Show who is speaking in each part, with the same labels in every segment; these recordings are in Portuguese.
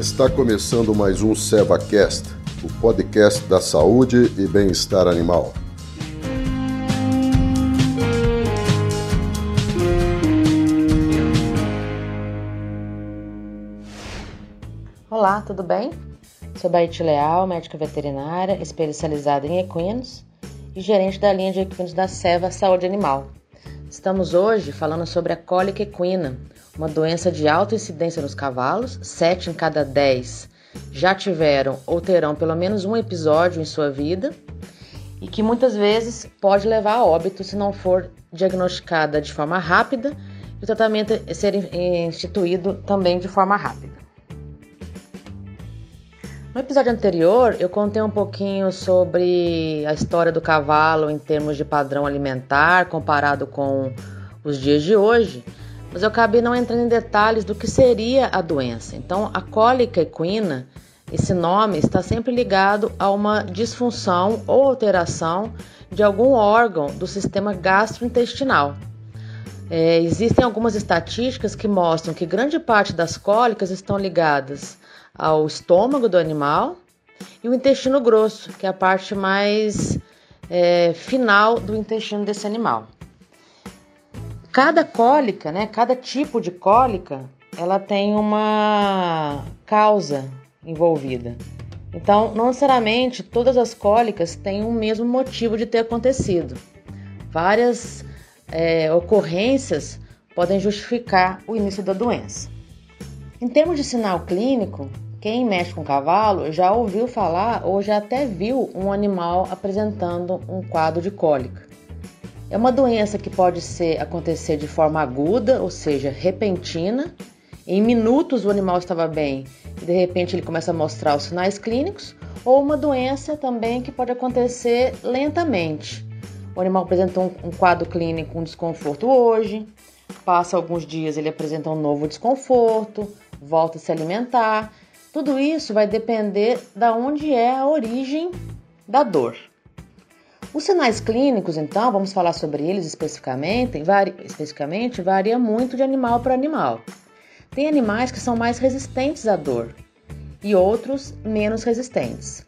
Speaker 1: Está começando mais um SevaCast, o podcast da saúde e bem-estar animal.
Speaker 2: Olá, tudo bem? Sou Baite Leal, médica veterinária, especializada em equinos e gerente da linha de equinos da Seva Saúde Animal. Estamos hoje falando sobre a cólica equina, uma doença de alta incidência nos cavalos, 7 em cada 10 já tiveram ou terão pelo menos um episódio em sua vida e que muitas vezes pode levar a óbito se não for diagnosticada de forma rápida e o tratamento ser instituído também de forma rápida. No episódio anterior, eu contei um pouquinho sobre a história do cavalo em termos de padrão alimentar comparado com os dias de hoje, mas eu acabei não entrando em detalhes do que seria a doença. Então, a cólica equina, esse nome está sempre ligado a uma disfunção ou alteração de algum órgão do sistema gastrointestinal. É, existem algumas estatísticas que mostram que grande parte das cólicas estão ligadas ao estômago do animal e o intestino grosso, que é a parte mais é, final do intestino desse animal. Cada cólica, né, cada tipo de cólica, ela tem uma causa envolvida. Então, não necessariamente todas as cólicas têm o mesmo motivo de ter acontecido. Várias é, ocorrências podem justificar o início da doença. Em termos de sinal clínico, quem mexe com cavalo já ouviu falar ou já até viu um animal apresentando um quadro de cólica. É uma doença que pode ser acontecer de forma aguda, ou seja, repentina. Em minutos o animal estava bem e de repente ele começa a mostrar os sinais clínicos, ou uma doença também que pode acontecer lentamente. O animal apresenta um, um quadro clínico, um desconforto hoje, passa alguns dias ele apresenta um novo desconforto, volta a se alimentar tudo isso vai depender da onde é a origem da dor. Os sinais clínicos, então, vamos falar sobre eles especificamente, vari, especificamente varia muito de animal para animal. Tem animais que são mais resistentes à dor e outros menos resistentes.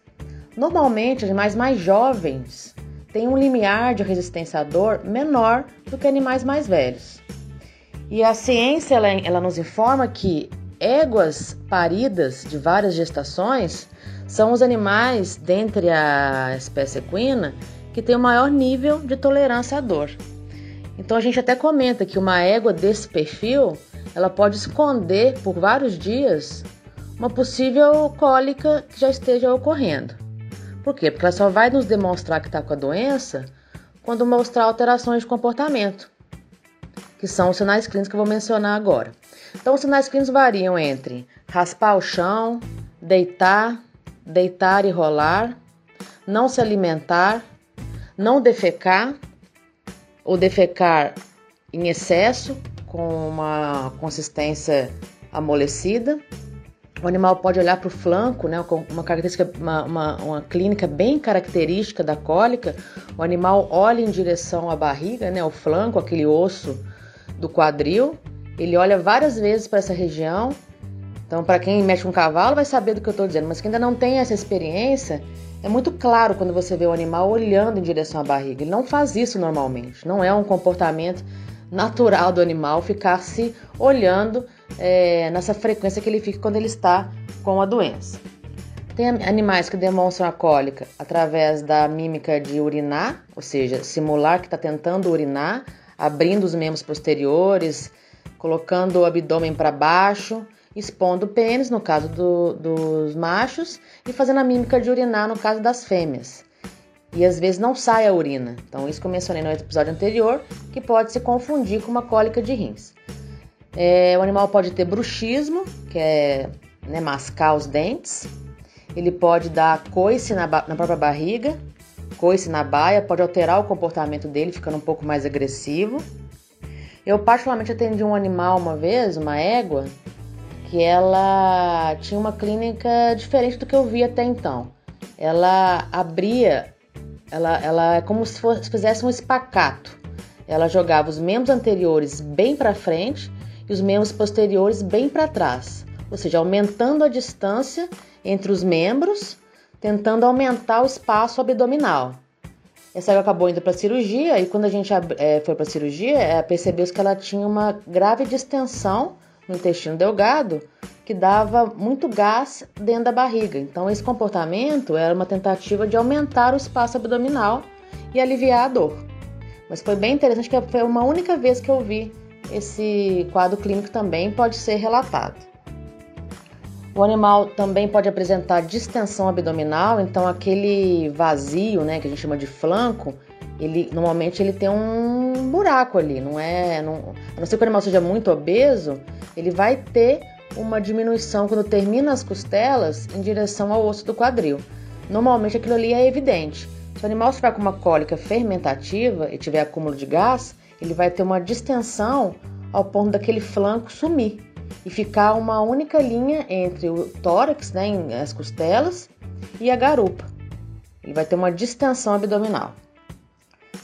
Speaker 2: Normalmente, animais mais jovens têm um limiar de resistência à dor menor do que animais mais velhos. E a ciência ela, ela nos informa que éguas paridas de várias gestações são os animais, dentre a espécie equina, que tem o maior nível de tolerância à dor. Então a gente até comenta que uma égua desse perfil, ela pode esconder por vários dias uma possível cólica que já esteja ocorrendo. Por quê? Porque ela só vai nos demonstrar que está com a doença quando mostrar alterações de comportamento, que são os sinais clínicos que eu vou mencionar agora. Então, os sinais clínicos variam entre raspar o chão, deitar, deitar e rolar, não se alimentar, não defecar ou defecar em excesso com uma consistência amolecida. O animal pode olhar para o flanco, né, uma característica, uma, uma, uma, clínica bem característica da cólica. O animal olha em direção à barriga, né, o flanco, aquele osso do quadril, ele olha várias vezes para essa região. Então, para quem mexe com cavalo, vai saber do que eu estou dizendo, mas quem ainda não tem essa experiência, é muito claro quando você vê o animal olhando em direção à barriga. Ele não faz isso normalmente. Não é um comportamento natural do animal ficar se olhando é, nessa frequência que ele fica quando ele está com a doença. Tem animais que demonstram a cólica através da mímica de urinar, ou seja, simular que está tentando urinar, abrindo os membros posteriores, colocando o abdômen para baixo, expondo o pênis, no caso do, dos machos, e fazendo a mímica de urinar, no caso das fêmeas. E às vezes não sai a urina. Então, isso que eu mencionei no episódio anterior, que pode se confundir com uma cólica de rins. É, o animal pode ter bruxismo, que é né, mascar os dentes. Ele pode dar coice na, na própria barriga, coice na baia, pode alterar o comportamento dele, ficando um pouco mais agressivo. Eu particularmente atendi um animal uma vez, uma égua, que ela tinha uma clínica diferente do que eu vi até então. Ela abria, ela, ela é como se fizesse um espacato. Ela jogava os membros anteriores bem para frente e os membros posteriores bem para trás. ou seja, aumentando a distância entre os membros, tentando aumentar o espaço abdominal. Essa acabou indo para cirurgia e quando a gente é, foi para cirurgia, é, percebeu-se que ela tinha uma grave distensão no intestino delgado que dava muito gás dentro da barriga. Então, esse comportamento era uma tentativa de aumentar o espaço abdominal e aliviar a dor. Mas foi bem interessante que foi uma única vez que eu vi esse quadro clínico também pode ser relatado. O animal também pode apresentar distensão abdominal, então aquele vazio, né, que a gente chama de flanco, ele normalmente ele tem um buraco ali, não é, não, a não ser que o animal seja muito obeso, ele vai ter uma diminuição quando termina as costelas em direção ao osso do quadril. Normalmente aquilo ali é evidente. Se o animal estiver com uma cólica fermentativa e tiver acúmulo de gás, ele vai ter uma distensão ao ponto daquele flanco sumir e ficar uma única linha entre o tórax, né, as costelas, e a garupa. Ele vai ter uma distensão abdominal.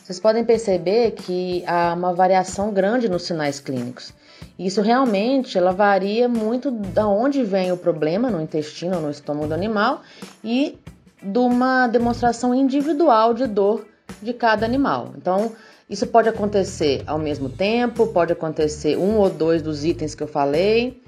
Speaker 2: Vocês podem perceber que há uma variação grande nos sinais clínicos. Isso realmente ela varia muito da onde vem o problema no intestino ou no estômago do animal e de uma demonstração individual de dor de cada animal. Então, isso pode acontecer ao mesmo tempo, pode acontecer um ou dois dos itens que eu falei,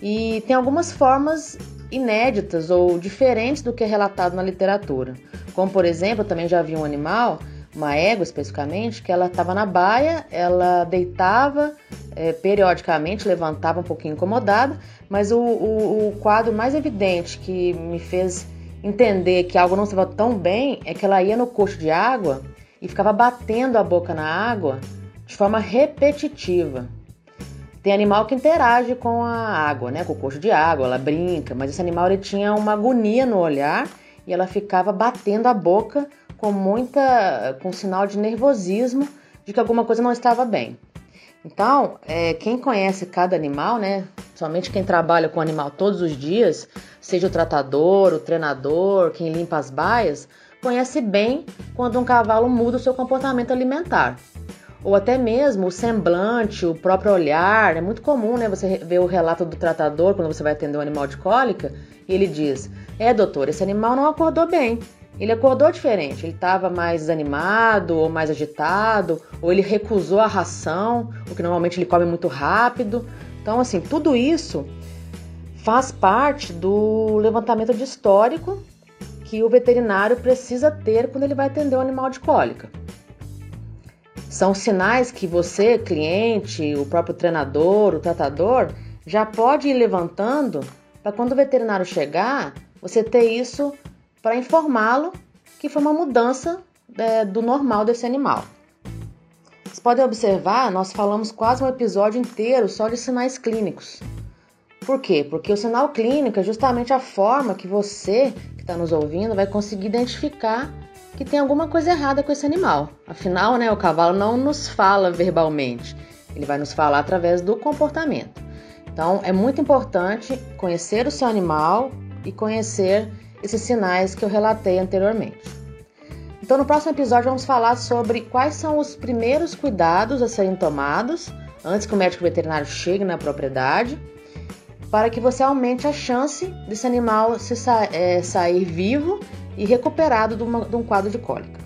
Speaker 2: e tem algumas formas inéditas ou diferentes do que é relatado na literatura. Como, por exemplo, eu também já vi um animal, uma égua especificamente, que ela estava na baia, ela deitava, é, periodicamente levantava um pouquinho incomodada, mas o, o, o quadro mais evidente que me fez entender que algo não estava tão bem é que ela ia no coxo de água e ficava batendo a boca na água de forma repetitiva. Tem animal que interage com a água, né, com o coxo de água, ela brinca, mas esse animal ele tinha uma agonia no olhar e ela ficava batendo a boca com muita, com sinal de nervosismo de que alguma coisa não estava bem. Então, é, quem conhece cada animal, né? Somente quem trabalha com o animal todos os dias, seja o tratador, o treinador, quem limpa as baias, conhece bem quando um cavalo muda o seu comportamento alimentar. Ou até mesmo o semblante, o próprio olhar. É muito comum, né? Você ver o relato do tratador quando você vai atender um animal de cólica e ele diz: É, doutor, esse animal não acordou bem. Ele acordou diferente, ele estava mais desanimado ou mais agitado, ou ele recusou a ração, o que normalmente ele come muito rápido. Então, assim, tudo isso faz parte do levantamento de histórico que o veterinário precisa ter quando ele vai atender um animal de cólica. São sinais que você, cliente, o próprio treinador, o tratador, já pode ir levantando para quando o veterinário chegar, você ter isso para informá-lo que foi uma mudança é, do normal desse animal. Vocês podem observar, nós falamos quase um episódio inteiro só de sinais clínicos. Por quê? Porque o sinal clínico é justamente a forma que você, que está nos ouvindo, vai conseguir identificar que tem alguma coisa errada com esse animal. Afinal, né, o cavalo não nos fala verbalmente, ele vai nos falar através do comportamento. Então, é muito importante conhecer o seu animal e conhecer esses sinais que eu relatei anteriormente. Então, no próximo episódio, vamos falar sobre quais são os primeiros cuidados a serem tomados antes que o médico veterinário chegue na propriedade, para que você aumente a chance desse animal se sa é, sair vivo e recuperado de, uma, de um quadro de cólica.